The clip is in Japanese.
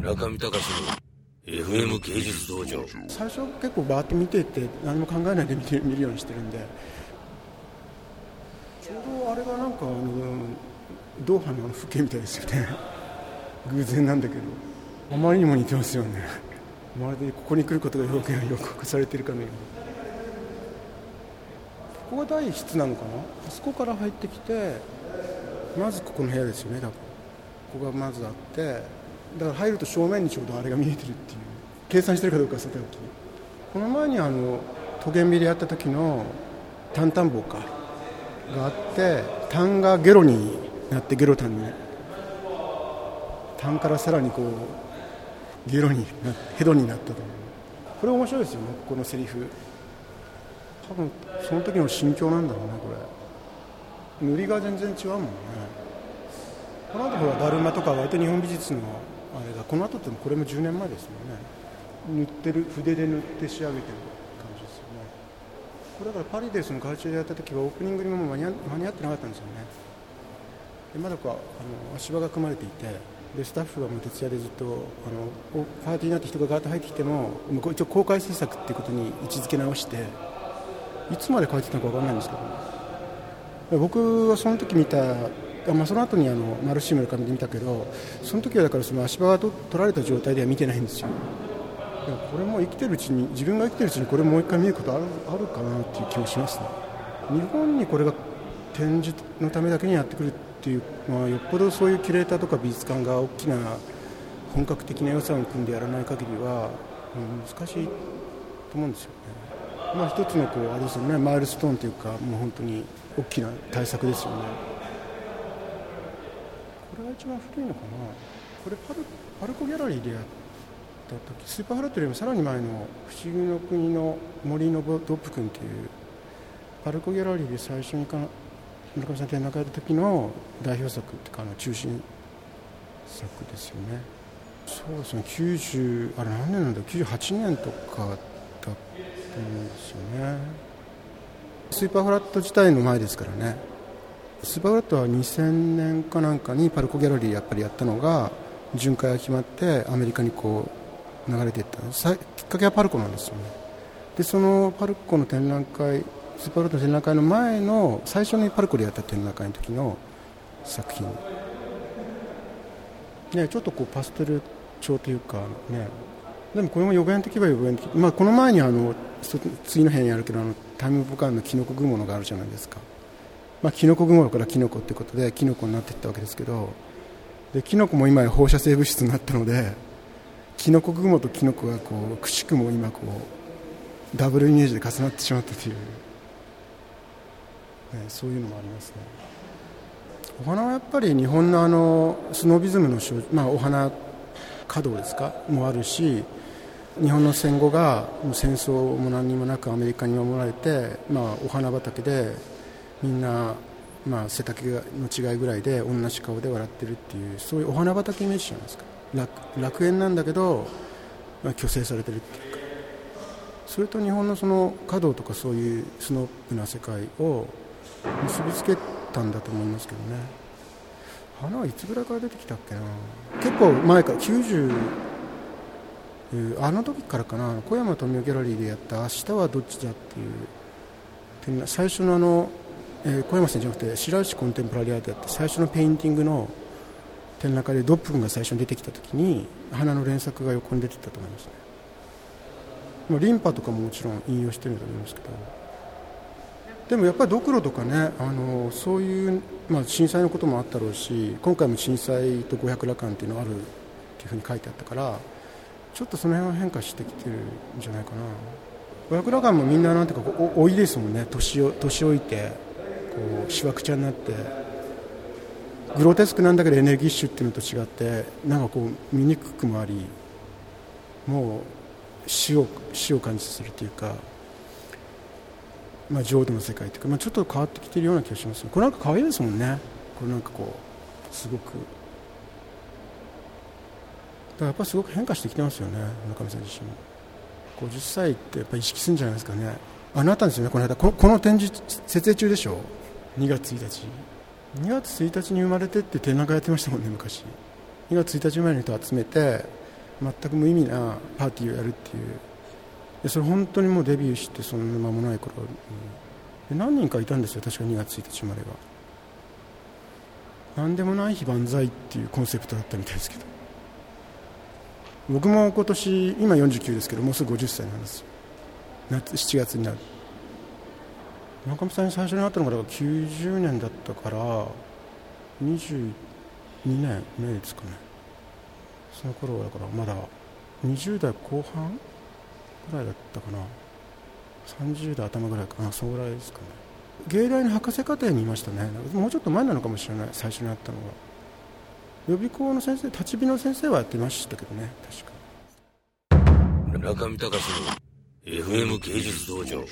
中見隆の FM 芸術道場。最初結構バーッと見ていって何も考えないで見て見るようにしてるんで。ちょうどあれがなんかあのドーハの風景みたいですよね。偶然なんだけど。あまりにも似てますよね。まるでここに来ることが表現が予告されてるかのように。ここが第一室なのかな？あそこから入ってきてまずここの部屋ですよねここがまずあってだから入ると正面にちょうどあれが見えてるっていう。計算してるかどうかはさておき。この前にあのトゲンビでやった時のタンタン棒かがあってタンがゲロになってゲロタンにタンからさらにこうゲロになってヘドになったとこれ面白いですよねここのセリフ。多分その時の心境なんだろうねこれ。塗りが全然違うもんね。この後ほらだるまとか割と日本美術のあれがこの後ってこれも10年前ですもんね。塗ってる筆で塗って仕上げてる感じですよね。これだからパリでそのカルチャーでやった時はオープニングにも間に合間に合ってなかったんですよね。でまだこうあの足場が組まれていてでスタッフがもう徹夜でずっとあのパーティーになって人がガーッと入ってきてももう一応公開制作っていうことに位置づけ直していつまで書いてたのか分からないんですけど僕はその時見たまあ、その後にあのマルシームの紙で見たけどその時はだからその足場が取られた状態では見てないんですよ。でもこれも生きてるうちに自分が生きてるうちにこれもう一回見ることあるあるかなっていう気もしますね。日本にこれが展示のためだけにやってくるっていうのはよっぽどそういうキュレーターとか美術館が大きな本格的な予算を組んでやらない限りは、うん、難しいと思うんですよね。まあ一つのこうあれですよねマイルストーンというかもう本当に大きな対策ですよね。一番古いのかな。これパルパルコギャラリーでやった時スーパーハラットよりもさらに前の「不思議の国の森のドップ君」っていうパルコギャラリーで最初にか村上さん展覧会やった時の代表作っていうかあの中心作ですよね。そうですね。90あれ何年なんだ98年とかだったんですよね。スーパーフラット自体の前ですからね。スーパーフラットは2000年かなんかにパルコギャラリーやっぱりやったのが巡回が決まってアメリカにこう流れていった。きっかけはパルコなんですよね。でそのパルコの展覧会スーパーフラットの展覧会の前の最初にパルコでやった展覧会の時の作品。ねちょっとこうパステル調というかね。でもこれも予言的は予言的、まあ、この前にあの次の部屋にあるけどあのタイムボカンのキノコ雲のがあるじゃないですか。まあ、キノコ雲からキノコってことでキノコになっていったわけですけどでキノコも今放射性物質になったのでキノコ雲とキノコがこうくしくも今こうダブルイメージで重なってしまったという、ね、そういうのもありますね。お花はやっぱり日本のあのスノービズムの、まあ、お花華道ですか？もあるし日本の戦後がもう戦争も何にもなくアメリカに守られて、まあ、お花畑でみんな、まあ、背丈の違いぐらいで同じ顔で笑ってるっていうそういうお花畑イメージじゃないですか。楽楽園なんだけど、まあ、虚勢されてるっていうか。それと日本のその華道とかそういうスノッブな世界を結びつけたんだと思いますけどね。花はいつぐらいから出てきたっけな。結構前から90あの時からかな。小山登美夫ギャラリーでやった「明日はどっちだ」っていう最初のあのえー、小山さんじゃなくて白石コンテンポラリアートって最初のペインティングの展覧会で DOB君が最初に出てきた時に花の連作が横に出てたと思いますね。まあ、リンパとかももちろん引用してると思いますけど。でもやっぱりドクロとかねあのそういう、まあ、震災のこともあったろうし今回も震災と五百羅漢っていうのがあるっていうふうに書いてあったからちょっとその辺は変化してきてるんじゃないかな。五百羅漢もみんななんていうか老いですもんね。年を年老いて。こうしわくちゃになってグロテスクなんだけどエネルギッシュっていうのと違ってなんかこう見にくくもありもう死を死を感じさせるというか、まあ、浄土の世界というか、まあ、ちょっと変わってきているような気がしますこれなんか可愛いですもんね。これなんかこうすごく。だからやっぱすごく変化してきてますよね村上さん自身も。50歳ってやっぱ意識するんじゃないですかね。あなたですよねこの間。この展示設営中でしょ。2月1日。2月1日に生まれてって展覧会やってましたもんね昔。2月1日生まれの人集めて全く無意味なパーティーをやるっていう。でそれ本当にもうデビューしてそんな間もない頃に。で何人かいたんですよ確か2月1日生までが。何でもない日万歳っていうコンセプトだったみたいですけど。僕も今年今49ですけどもうすぐ50歳なんですよ。夏7月になる。中村さんに最初に会ったのがだから90年だったから22年目ですかね。その頃はだからまだ20代後半ぐらいだったかな。30代頭ぐらいかな。そのぐらいですかね。芸大の博士課程にいましたね。もうちょっと前なのかもしれない。最初に会ったのが。予備校の先生立ち火の先生はやってましたけどね。確か。中見隆の FM 芸術道場。